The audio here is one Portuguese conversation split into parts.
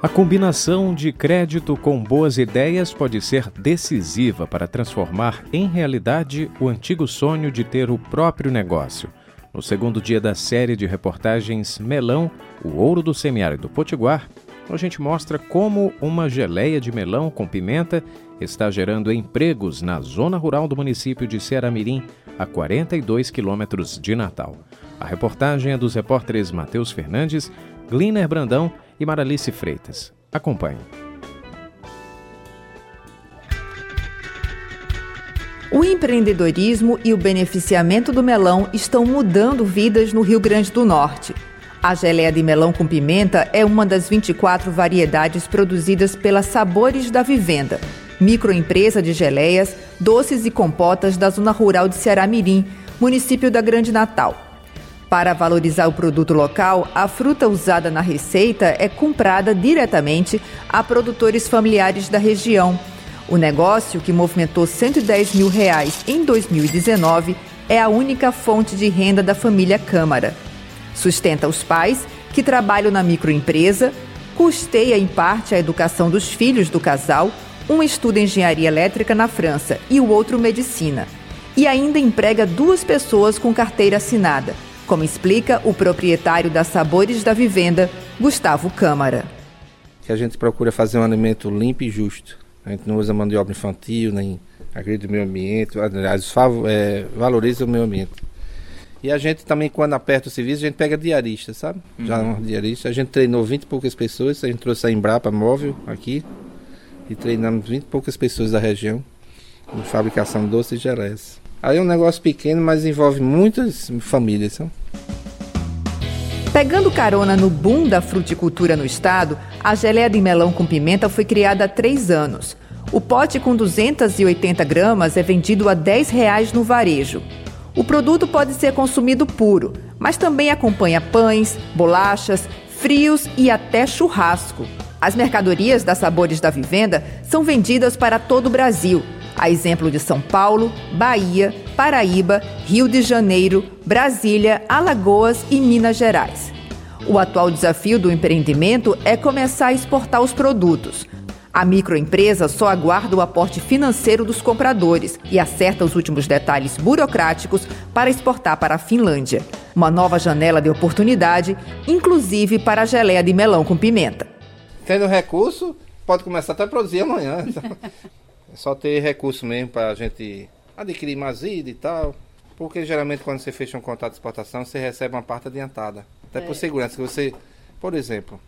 A combinação de crédito com boas ideias pode ser decisiva para transformar em realidade o antigo sonho de ter o próprio negócio. No segundo dia da série de reportagens Melão, o ouro do semiárido potiguar, a gente mostra como uma geleia de melão com pimenta está gerando empregos na zona rural do município de Ceará-Mirim, a 42 quilômetros de Natal. A reportagem é dos repórteres Matheus Fernandes, Gliner Brandão e Maralice Freitas. Acompanhe. O empreendedorismo e o beneficiamento do melão estão mudando vidas no Rio Grande do Norte. A geleia de melão com pimenta é uma das 24 variedades produzidas pela Sabores da Vivenda, microempresa de geleias, doces e compotas da zona rural de Ceará Mirim, município da Grande Natal. Para valorizar o produto local, a fruta usada na receita é comprada diretamente a produtores familiares da região. O negócio, que movimentou 110 mil reais em 2019, é a única fonte de renda da família Câmara. Sustenta os pais, que trabalham na microempresa, custeia em parte a educação dos filhos do casal, um estuda engenharia elétrica na França e o outro medicina. E ainda emprega duas pessoas com carteira assinada como explica o proprietário da Sabores da Vivenda, Gustavo Câmara. Que a gente procura fazer um alimento limpo e justo. A gente não usa mão de obra infantil, nem agride o meio ambiente, aliás, é, valoriza o meio ambiente. E a gente também, quando aperta o serviço, a gente pega diarista, sabe? Uhum. Já um diarista. A gente treinou 20 e poucas pessoas, a gente trouxe a Embrapa móvel aqui e treinamos 20 e poucas pessoas da região em fabricação de doces e geleias. Aí é um negócio pequeno, mas envolve muitas famílias. Sabe? Pegando carona no boom da fruticultura no estado, a geleia de melão com pimenta foi criada há três anos. O pote com 280 gramas é vendido a 10 reais no varejo. O produto pode ser consumido puro, mas também acompanha pães, bolachas, frios e até churrasco. As mercadorias das Sabores da Vivenda são vendidas para todo o Brasil a exemplo de São Paulo, Bahia, Paraíba, Rio de Janeiro, Brasília, Alagoas e Minas Gerais. O atual desafio do empreendimento é começar a exportar os produtos. A microempresa só aguarda o aporte financeiro dos compradores e acerta os últimos detalhes burocráticos para exportar para a Finlândia. Uma nova janela de oportunidade, inclusive para a geleia de melão com pimenta. Tendo recurso, pode começar até a produzir amanhã. É só ter recurso mesmo para a gente adquirir mais ida e tal. Porque geralmente quando você fecha um contrato de exportação, você recebe uma parte adiantada. Até é. por segurança. Que você, por exemplo,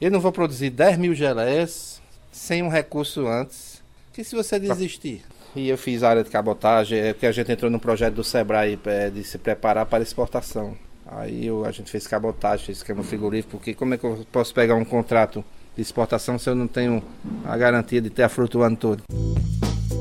eu não vou produzir 10 mil geleias sem um recurso antes. Que se você desistir. E eu fiz a área de cabotagem, é porque a gente entrou no projeto do Sebrae é, de se preparar para exportação. Aí eu, a gente fez cabotagem, fez esquema frigorífico, porque como é que eu posso pegar um contrato de exportação se eu não tenho a garantia de ter a fruta o ano todo.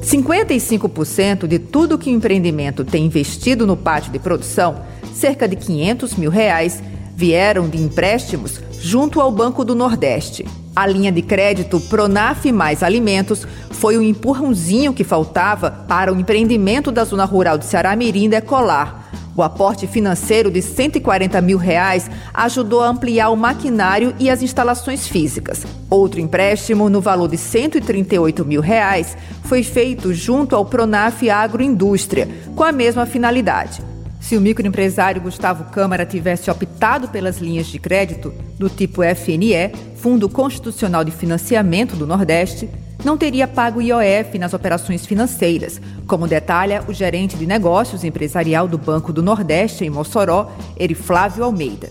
55% de tudo que o empreendimento tem investido no pátio de produção, cerca de 500 mil reais, vieram de empréstimos junto ao Banco do Nordeste. A linha de crédito Pronaf Mais Alimentos foi o empurrãozinho que faltava para o empreendimento da zona rural de Ceará Mirim decolar o aporte financeiro de 140 mil reais ajudou a ampliar o maquinário e as instalações físicas. Outro empréstimo, no valor de 138 mil reais, foi feito junto ao Pronaf Agroindústria, com a mesma finalidade. Se o microempresário Gustavo Câmara tivesse optado pelas linhas de crédito do tipo FNE, Fundo Constitucional de Financiamento do Nordeste, não teria pago IOF nas operações financeiras, como detalha o gerente de negócios empresarial do Banco do Nordeste, em Mossoró, Eriflávio Almeida.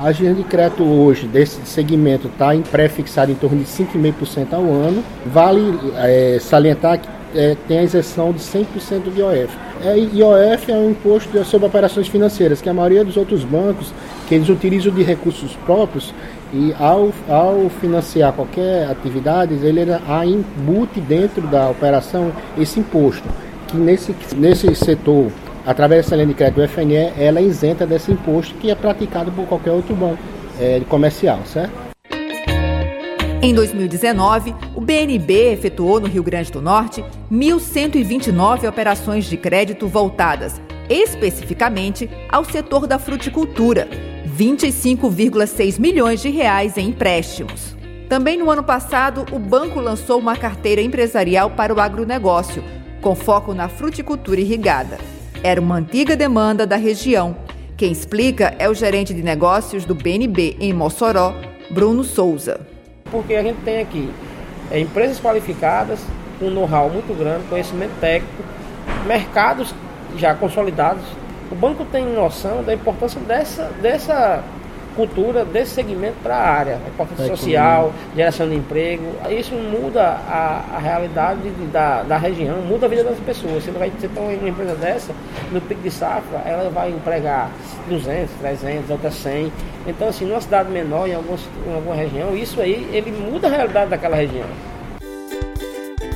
A linha de crédito hoje desse segmento está pré-fixada em torno de 5,5% ao ano. Vale é, salientar que é, tem a isenção de 100% de IOF. É, IOF é um imposto sobre operações financeiras, que a maioria dos outros bancos, que eles utilizam de recursos próprios, e ao, ao financiar qualquer atividade, ele embute dentro da operação esse imposto, que nesse, nesse setor, através dessa linha de crédito do FNE, ela é isenta desse imposto que é praticado por qualquer outro banco é, comercial, certo? Em 2019, o BNB efetuou no Rio Grande do Norte 1.129 operações de crédito voltadas especificamente ao setor da fruticultura, 25,6 milhões de reais em empréstimos. Também no ano passado, o banco lançou uma carteira empresarial para o agronegócio, com foco na fruticultura irrigada. Era uma antiga demanda da região. Quem explica é o gerente de negócios do BNB em Mossoró, Bruno Souza. Porque a gente tem aqui é, empresas qualificadas, com know-how muito grande, conhecimento técnico, mercados já consolidados. O banco tem noção da importância dessa, dessa cultura desse segmento para a área, a importância é social, geração de emprego. Isso muda a, a realidade da, da região, muda a vida das pessoas. Você vai ter uma empresa dessa, no pico de safra, ela vai empregar 200, 300, outras 100. Então, assim, numa cidade menor, em, alguns, em alguma região, isso aí, ele muda a realidade daquela região.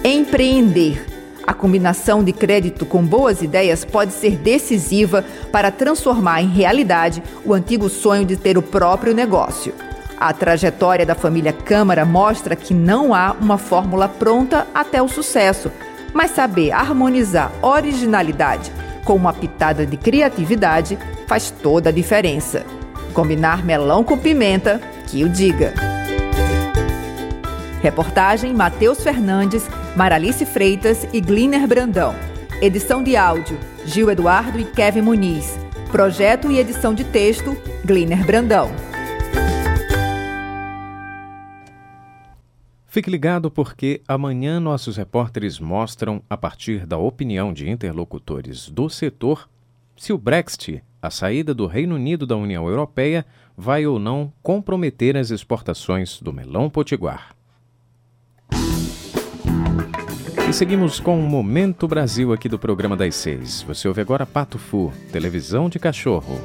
Empreender a combinação de crédito com boas ideias pode ser decisiva para transformar em realidade o antigo sonho de ter o próprio negócio. A trajetória da família Câmara mostra que não há uma fórmula pronta até o sucesso, mas saber harmonizar originalidade com uma pitada de criatividade faz toda a diferença. Combinar melão com pimenta, que o diga. Reportagem Matheus Fernandes Maralice Freitas e Gliner Brandão. Edição de áudio, Gil Eduardo e Kevin Muniz. Projeto e edição de texto, Gliner Brandão. Fique ligado porque amanhã nossos repórteres mostram, a partir da opinião de interlocutores do setor, se o Brexit, a saída do Reino Unido da União Europeia, vai ou não comprometer as exportações do melão potiguar. E seguimos com o Momento Brasil aqui do programa das seis. Você ouve agora Pato Fu, televisão de cachorro.